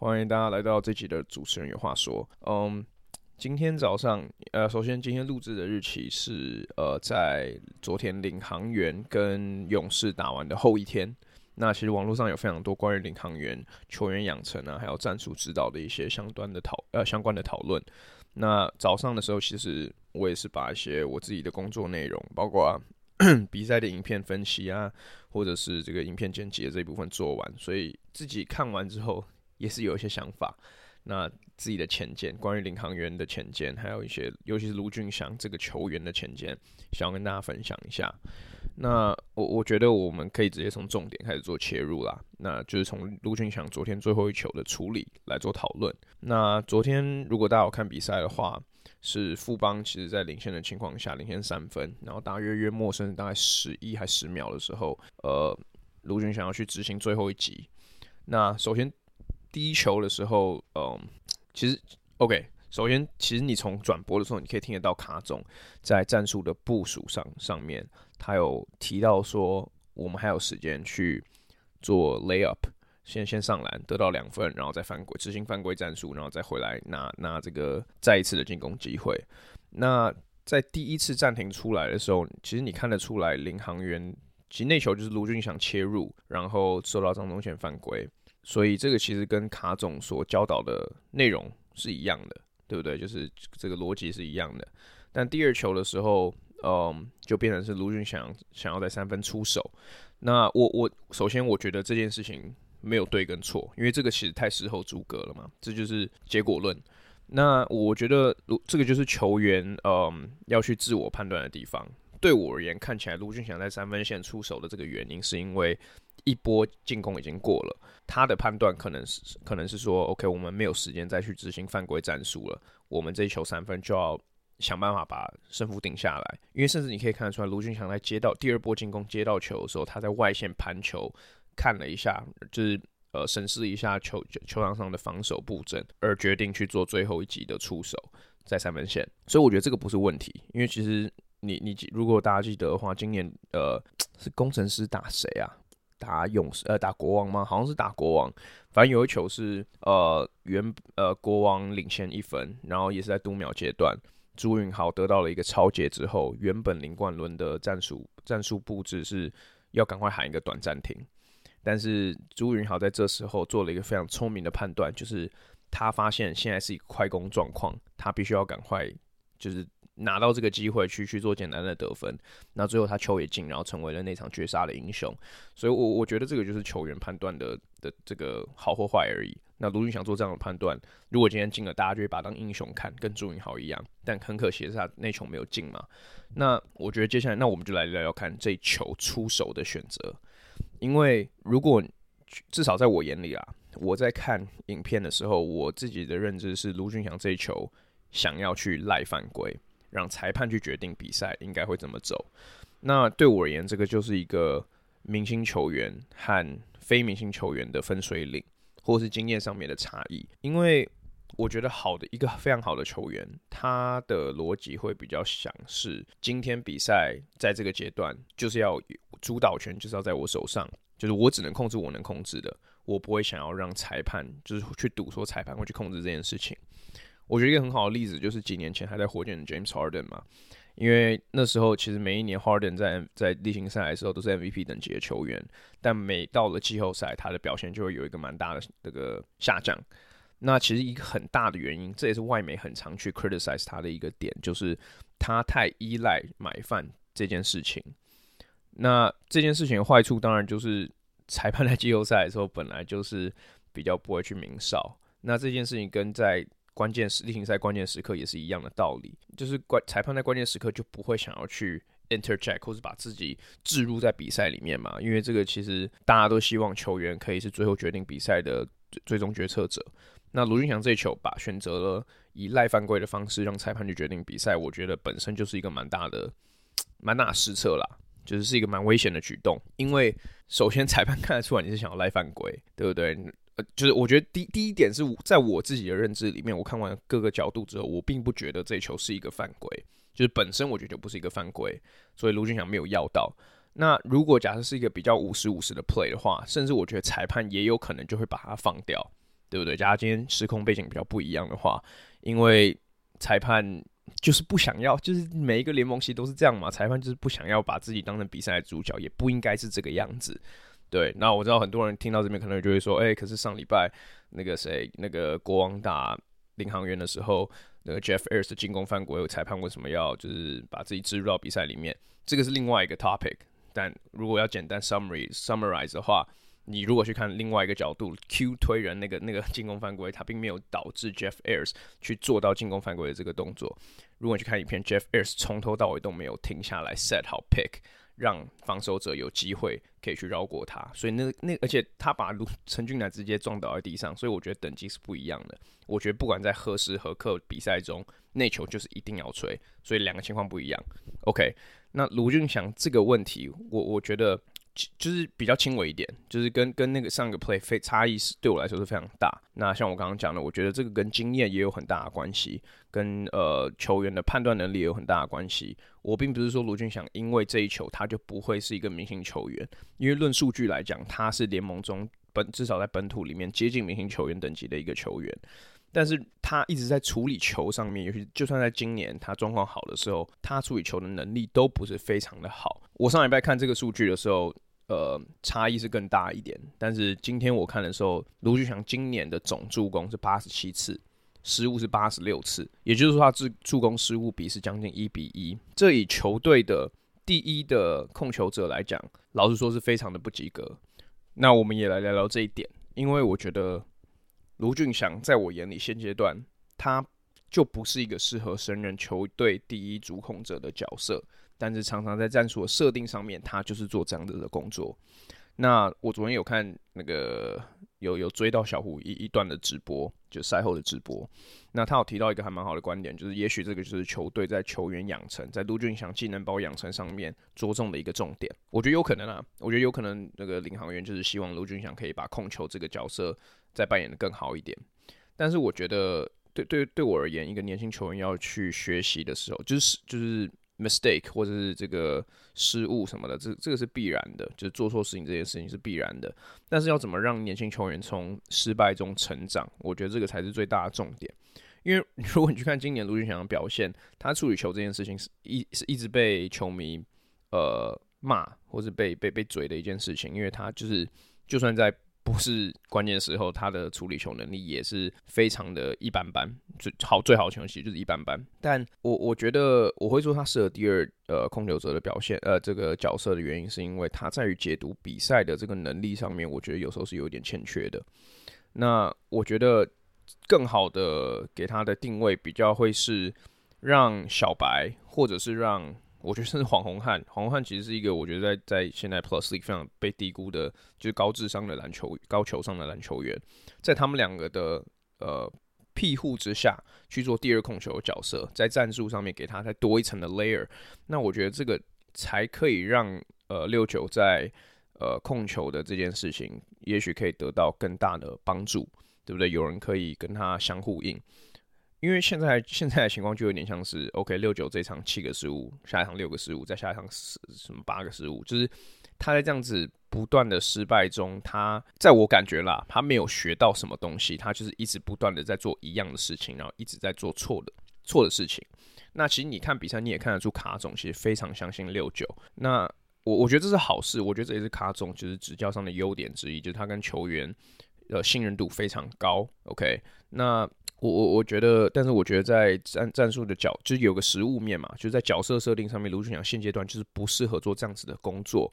欢迎大家来到这集的主持人有话说。嗯，今天早上，呃，首先今天录制的日期是呃，在昨天领航员跟勇士打完的后一天。那其实网络上有非常多关于领航员球员养成啊，还有战术指导的一些相关的讨呃相关的讨论。那早上的时候，其实我也是把一些我自己的工作内容，包括 比赛的影片分析啊，或者是这个影片剪辑的这一部分做完，所以自己看完之后。也是有一些想法，那自己的浅见，关于领航员的浅见，还有一些，尤其是卢俊祥这个球员的浅见，想要跟大家分享一下。那我我觉得我们可以直接从重点开始做切入啦，那就是从卢俊祥昨天最后一球的处理来做讨论。那昨天如果大家有看比赛的话，是富邦其实在领先的情况下领先三分，然后大约约莫剩大概十一还十秒的时候，呃，卢俊祥要去执行最后一击。那首先。第一球的时候，嗯，其实 OK。首先，其实你从转播的时候，你可以听得到卡总在战术的部署上上面，他有提到说，我们还有时间去做 layup，先先上篮得到两分，然后再犯规执行犯规战术，然后再回来拿拿这个再一次的进攻机会。那在第一次暂停出来的时候，其实你看得出来，领航员其实那球就是卢峻翔切入，然后受到张宗宪犯规。所以这个其实跟卡总所教导的内容是一样的，对不对？就是这个逻辑是一样的。但第二球的时候，嗯，就变成是卢俊祥想要在三分出手。那我我首先我觉得这件事情没有对跟错，因为这个其实太事后诸葛了嘛，这就是结果论。那我觉得如这个就是球员嗯要去自我判断的地方。对我而言，看起来卢俊祥在三分线出手的这个原因是因为。一波进攻已经过了，他的判断可能是可能是说，OK，我们没有时间再去执行犯规战术了，我们这一球三分就要想办法把胜负定下来。因为甚至你可以看得出来，卢俊祥在接到第二波进攻接到球的时候，他在外线盘球看了一下，就是呃审视一下球球场上的防守布阵，而决定去做最后一击的出手在三分线。所以我觉得这个不是问题，因为其实你你如果大家记得的话，今年呃是工程师打谁啊？打勇士呃打国王吗？好像是打国王，反正有一球是呃原呃国王领先一分，然后也是在读秒阶段，朱云豪得到了一个抄截之后，原本林冠伦的战术战术布置是要赶快喊一个短暂停，但是朱云豪在这时候做了一个非常聪明的判断，就是他发现现在是一个快攻状况，他必须要赶快就是。拿到这个机会去去做简单的得分，那最后他球也进，然后成为了那场绝杀的英雄。所以我，我觉得这个就是球员判断的的这个好或坏而已。那卢俊祥做这样的判断，如果今天进了，大家就会把他当英雄看，跟朱云豪一样。但很可惜是，他那球没有进嘛。那我觉得接下来，那我们就来聊聊看这球出手的选择。因为如果至少在我眼里啊，我在看影片的时候，我自己的认知是卢俊祥这一球想要去赖犯规。让裁判去决定比赛应该会怎么走。那对我而言，这个就是一个明星球员和非明星球员的分水岭，或是经验上面的差异。因为我觉得好的一个非常好的球员，他的逻辑会比较想是今天比赛在这个阶段就是要主导权就是要在我手上，就是我只能控制我能控制的，我不会想要让裁判就是去赌说裁判会去控制这件事情。我觉得一个很好的例子就是几年前还在火箭的 James Harden 嘛，因为那时候其实每一年 Harden 在在例行赛的时候都是 MVP 等级的球员，但每到了季后赛，他的表现就会有一个蛮大的这个下降。那其实一个很大的原因，这也是外媒很常去 criticize 他的一个点，就是他太依赖买饭这件事情。那这件事情的坏处当然就是裁判在季后赛的时候本来就是比较不会去明哨。那这件事情跟在关键时例行赛关键时刻也是一样的道理，就是关裁判在关键时刻就不会想要去 interject 或是把自己置入在比赛里面嘛，因为这个其实大家都希望球员可以是最后决定比赛的最终决策者。那卢俊翔这一球吧，选择了以赖犯规的方式让裁判去决定比赛，我觉得本身就是一个蛮大的蛮大的失策啦，就是是一个蛮危险的举动，因为首先 裁判看得出来你是想要赖犯规，对不对？就是我觉得第第一点是在我自己的认知里面，我看完各个角度之后，我并不觉得这球是一个犯规，就是本身我觉得就不是一个犯规，所以卢俊祥没有要到。那如果假设是一个比较五十五十的 play 的话，甚至我觉得裁判也有可能就会把它放掉，对不对？假如今天时空背景比较不一样的话，因为裁判就是不想要，就是每一个联盟其实都是这样嘛，裁判就是不想要把自己当成比赛的主角，也不应该是这个样子。对，那我知道很多人听到这边可能就会说，哎、可是上礼拜那个谁，那个国王打领航员的时候，那个 Jeff Ayres 的进攻犯规，裁判为什么要就是把自己置入到比赛里面？这个是另外一个 topic。但如果要简单 summary summarize 的话，你如果去看另外一个角度，Q 推人那个那个进攻犯规，它并没有导致 Jeff Ayres 去做到进攻犯规的这个动作。如果你去看影片，Jeff Ayres 从头到尾都没有停下来 set 好 pick。让防守者有机会可以去绕过他，所以那那而且他把卢陈俊南直接撞倒在地上，所以我觉得等级是不一样的。我觉得不管在何时何刻比赛中，那球就是一定要吹，所以两个情况不一样。OK，那卢俊祥这个问题，我我觉得。就是比较轻微一点，就是跟跟那个上个 play 非差异是对我来说是非常大。那像我刚刚讲的，我觉得这个跟经验也有很大的关系，跟呃球员的判断能力也有很大的关系。我并不是说卢俊祥因为这一球他就不会是一个明星球员，因为论数据来讲，他是联盟中本至少在本土里面接近明星球员等级的一个球员。但是他一直在处理球上面，尤其就算在今年他状况好的时候，他处理球的能力都不是非常的好。我上礼拜看这个数据的时候。呃，差异是更大一点，但是今天我看的时候，卢俊祥今年的总助攻是八十七次，失误是八十六次，也就是说他助助攻失误比是将近一比一。这以球队的第一的控球者来讲，老实说是非常的不及格。那我们也来聊聊这一点，因为我觉得卢俊祥在我眼里现阶段他就不是一个适合胜任球队第一主控者的角色。但是常常在战术的设定上面，他就是做这样子的工作。那我昨天有看那个有有追到小胡一一段的直播，就赛后的直播。那他有提到一个还蛮好的观点，就是也许这个就是球队在球员养成，在卢俊祥技能包养成上面着重的一个重点。我觉得有可能啊，我觉得有可能那个领航员就是希望卢俊祥可以把控球这个角色再扮演得更好一点。但是我觉得对对对我而言，一个年轻球员要去学习的时候，就是就是。Mistake 或者是这个失误什么的，这这个是必然的，就是做错事情这件事情是必然的。但是要怎么让年轻球员从失败中成长，我觉得这个才是最大的重点。因为如果你去看今年卢俊祥的表现，他处理球这件事情是一是一直被球迷呃骂，或是被被被嘴的一件事情，因为他就是就算在。不是关键时候，他的处理球能力也是非常的一般般。最好最好的情况其实就是一般般。但我我觉得我会说他适合第二呃控球者的表现呃这个角色的原因，是因为他在于解读比赛的这个能力上面，我觉得有时候是有点欠缺的。那我觉得更好的给他的定位比较会是让小白或者是让。我觉得甚至黄宏汉，黄宏汉其实是一个我觉得在在现在 Plus 里非常被低估的，就是高智商的篮球高球商的篮球员，在他们两个的呃庇护之下去做第二控球的角色，在战术上面给他再多一层的 layer，那我觉得这个才可以让呃六九在呃控球的这件事情，也许可以得到更大的帮助，对不对？有人可以跟他相呼应。因为现在现在的情况就有点像是，OK，六九这场七个失误，下一场六个失误，再下一场什什么八个失误，就是他在这样子不断的失败中，他在我感觉啦，他没有学到什么东西，他就是一直不断的在做一样的事情，然后一直在做错的错的事情。那其实你看比赛，你也看得出卡总其实非常相信六九。那我我觉得这是好事，我觉得这也是卡总就是执教上的优点之一，就是他跟球员的信任度非常高。OK，那。我我我觉得，但是我觉得在战战术的角，就是有个实物面嘛，就在角色设定上面，卢俊祥现阶段就是不适合做这样子的工作。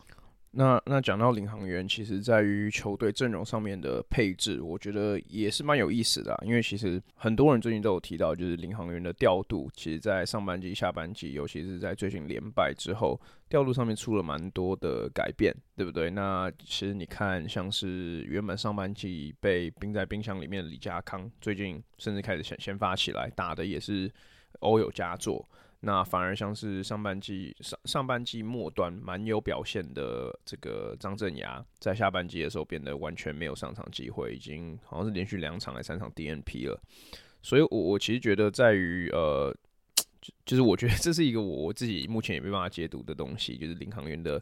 那那讲到领航员，其实在于球队阵容上面的配置，我觉得也是蛮有意思的啊。因为其实很多人最近都有提到，就是领航员的调度，其实在上半季、下半季，尤其是在最近连败之后，调度上面出了蛮多的改变，对不对？那其实你看，像是原本上半季被冰在冰箱里面的李家康，最近甚至开始先先发起来，打的也是偶有佳作。那反而像是上半季上上半季末端蛮有表现的这个张镇牙，在下半季的时候变得完全没有上场机会，已经好像是连续两场还三场 DNP 了。所以我，我其实觉得在于呃，就就是我觉得这是一个我我自己目前也没办法解读的东西，就是林航员的。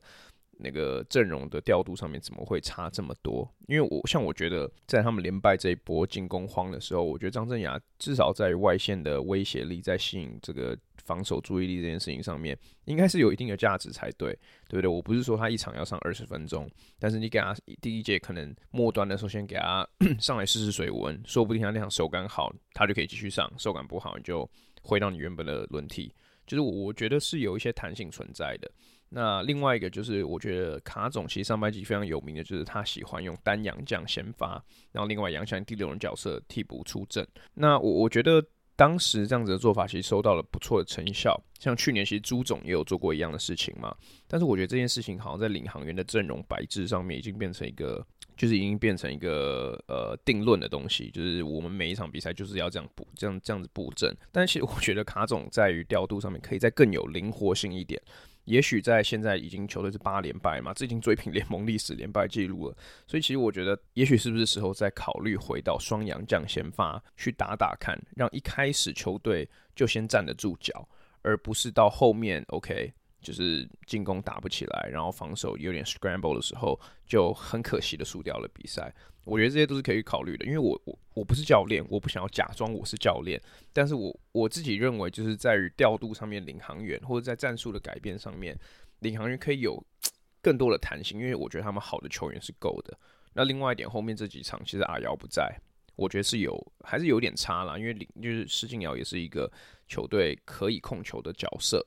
那个阵容的调度上面怎么会差这么多？因为我像我觉得，在他们连败这一波进攻荒的时候，我觉得张镇雅至少在外线的威胁力，在吸引这个防守注意力这件事情上面，应该是有一定的价值才对，对不对？我不是说他一场要上二十分钟，但是你给他第一节可能末端的时候先给他 上来试试水温，说不定他那场手感好，他就可以继续上；手感不好，你就回到你原本的轮替。就是我觉得是有一些弹性存在的。那另外一个就是，我觉得卡总其实上半季非常有名的，就是他喜欢用单洋将先发，然后另外洋将第六人角色替补出阵。那我我觉得当时这样子的做法其实收到了不错的成效，像去年其实朱总也有做过一样的事情嘛。但是我觉得这件事情好像在领航员的阵容摆置上面已经变成一个，就是已经变成一个呃定论的东西，就是我们每一场比赛就是要这样布这样这样子布阵。但其实我觉得卡总在于调度上面可以再更有灵活性一点。也许在现在已经球队是八连败嘛，这已经追平联盟历史连败记录了。所以其实我觉得，也许是不是时候再考虑回到双洋将先发去打打看，让一开始球队就先站得住脚，而不是到后面 OK。就是进攻打不起来，然后防守有点 scramble 的时候，就很可惜的输掉了比赛。我觉得这些都是可以考虑的，因为我我我不是教练，我不想要假装我是教练，但是我我自己认为就是在于调度上面，领航员或者在战术的改变上面，领航员可以有 更多的弹性，因为我觉得他们好的球员是够的。那另外一点，后面这几场其实阿瑶不在，我觉得是有还是有点差啦，因为领就是施晋尧也是一个球队可以控球的角色。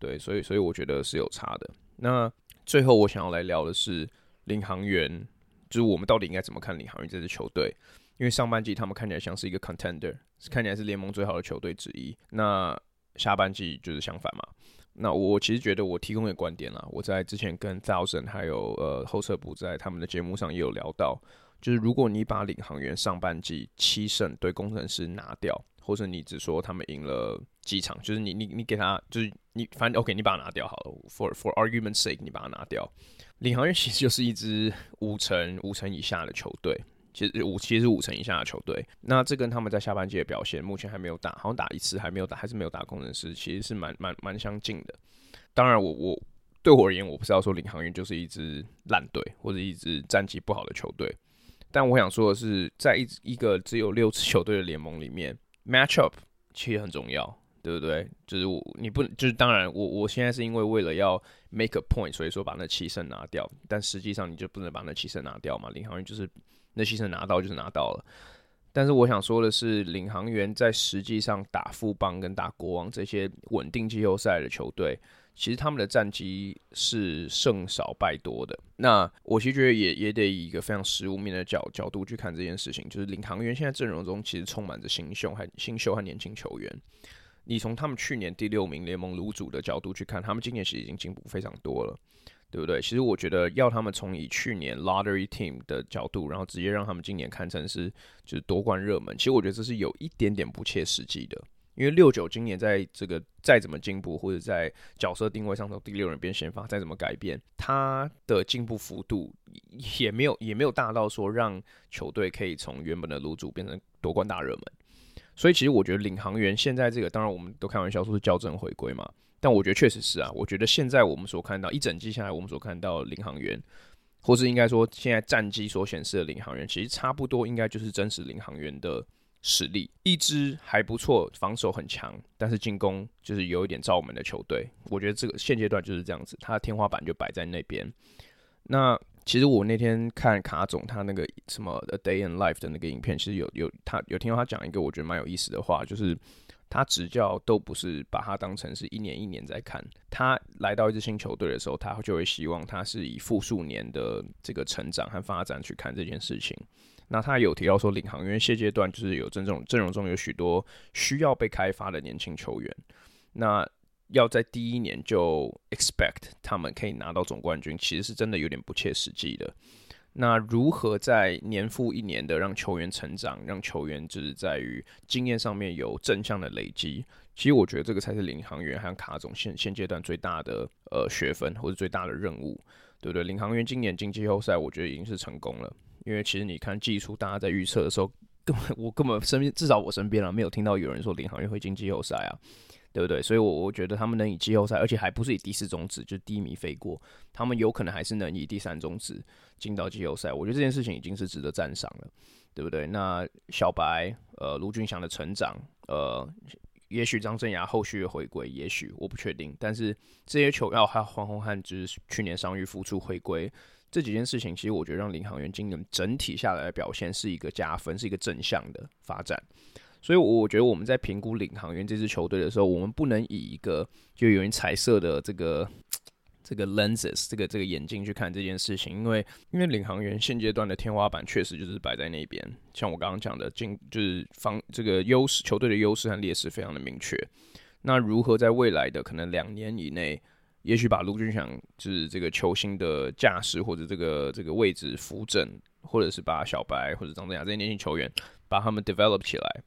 对，所以所以我觉得是有差的。那最后我想要来聊的是领航员，就是我们到底应该怎么看领航员这支球队？因为上半季他们看起来像是一个 contender，看起来是联盟最好的球队之一。那下半季就是相反嘛。那我其实觉得我提供的观点啦，我在之前跟 Thousand 还有呃后撤部在他们的节目上也有聊到，就是如果你把领航员上半季七胜对工程师拿掉。或者你只说他们赢了机场，就是你你你给他，就是你反正 OK，你把它拿掉好了。For for argument sake，你把它拿掉。领航员其实就是一支五成五成以下的球队，其实五其实是五成以下的球队。那这跟他们在下半季的表现，目前还没有打，好像打一次还没有打，还是没有打工程师，其实是蛮蛮蛮相近的。当然我，我对我而言，我不是要说领航员就是一支烂队或者一支战绩不好的球队。但我想说的是，在一一个只有六支球队的联盟里面。Matchup 其实很重要，对不对？就是我你不就是当然我我现在是因为为了要 make a point，所以说把那七胜拿掉。但实际上你就不能把那七胜拿掉嘛？领航员就是那七胜拿到就是拿到了。但是我想说的是，领航员在实际上打富邦跟打国王这些稳定季后赛的球队。其实他们的战绩是胜少败多的。那我其实觉得也也得以一个非常实物面的角角度去看这件事情。就是领航员现在阵容中其实充满着新秀，和新秀和年轻球员。你从他们去年第六名联盟卤主的角度去看，他们今年其实已经进步非常多了，对不对？其实我觉得要他们从以去年 lottery team 的角度，然后直接让他们今年堪称是就是夺冠热门，其实我觉得这是有一点点不切实际的。因为六九今年在这个再怎么进步，或者在角色定位上从第六人变先发，再怎么改变，他的进步幅度也没有也没有大到说让球队可以从原本的卤主变成夺冠大热门。所以其实我觉得领航员现在这个，当然我们都开玩笑说是校正回归嘛，但我觉得确实是啊。我觉得现在我们所看到一整季下来，我们所看到领航员，或是应该说现在战绩所显示的领航员，其实差不多应该就是真实领航员的。实力一支还不错，防守很强，但是进攻就是有一点罩门的球队。我觉得这个现阶段就是这样子，他的天花板就摆在那边。那其实我那天看卡总他那个什么 A Day in Life 的那个影片，其实有有他有听到他讲一个我觉得蛮有意思的话，就是他执教都不是把他当成是一年一年在看，他来到一支新球队的时候，他就会希望他是以复数年的这个成长和发展去看这件事情。那他有提到说，领航员现阶段就是有这种阵容中有许多需要被开发的年轻球员。那要在第一年就 expect 他们可以拿到总冠军，其实是真的有点不切实际的。那如何在年复一年的让球员成长，让球员就是在于经验上面有正向的累积？其实我觉得这个才是领航员和卡总现现阶段最大的呃学分或者最大的任务，对不对？领航员今年进季后赛，我觉得已经是成功了，因为其实你看技术大家在预测的时候，根本我根本身边至少我身边啊没有听到有人说领航员会进季后赛啊。对不对？所以，我我觉得他们能以季后赛，而且还不是以第四种子，就是低迷飞过，他们有可能还是能以第三种子进到季后赛。我觉得这件事情已经是值得赞赏了，对不对？那小白，呃，卢俊祥的成长，呃，也许张镇衙后续的回归，也许我不确定。但是这些球，要还有黄宏汉，就是去年伤愈复出回归，这几件事情，其实我觉得让领航员今年整体下来的表现是一个加分，是一个正向的发展。所以，我觉得我们在评估领航员这支球队的时候，我们不能以一个就有人彩色的这个这个 lenses 这个这个眼镜去看这件事情，因为因为领航员现阶段的天花板确实就是摆在那边，像我刚刚讲的，进就是方这个优势球队的优势和劣势非常的明确。那如何在未来的可能两年以内，也许把卢俊翔就是这个球星的架势或者这个这个位置扶正，或者是把小白或者张镇衙这些年轻球员把他们 develop 起来。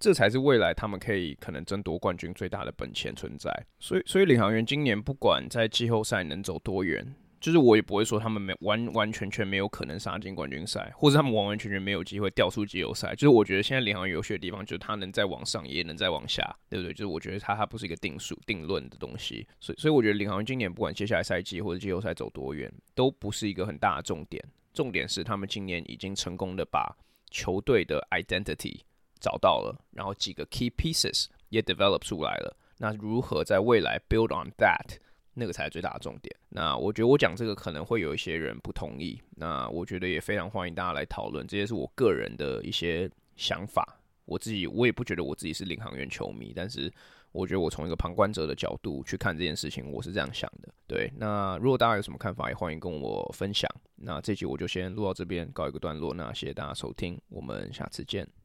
这才是未来他们可以可能争夺冠军最大的本钱存在。所以，所以领航员今年不管在季后赛能走多远，就是我也不会说他们没完完全全没有可能杀进冠军赛，或者他们完完全全没有机会掉出季后赛。就是我觉得现在领航员有趣的地方，就是他能再往上，也能再往下，对不对？就是我觉得他他不是一个定数定论的东西。所以，所以我觉得领航员今年不管接下来赛季或者季后赛走多远，都不是一个很大的重点。重点是他们今年已经成功的把球队的 identity。找到了，然后几个 key pieces 也 develop 出来了。那如何在未来 build on that，那个才是最大的重点。那我觉得我讲这个可能会有一些人不同意。那我觉得也非常欢迎大家来讨论，这些是我个人的一些想法。我自己我也不觉得我自己是领航员球迷，但是我觉得我从一个旁观者的角度去看这件事情，我是这样想的。对，那如果大家有什么看法，也欢迎跟我分享。那这集我就先录到这边，告一个段落。那谢谢大家收听，我们下次见。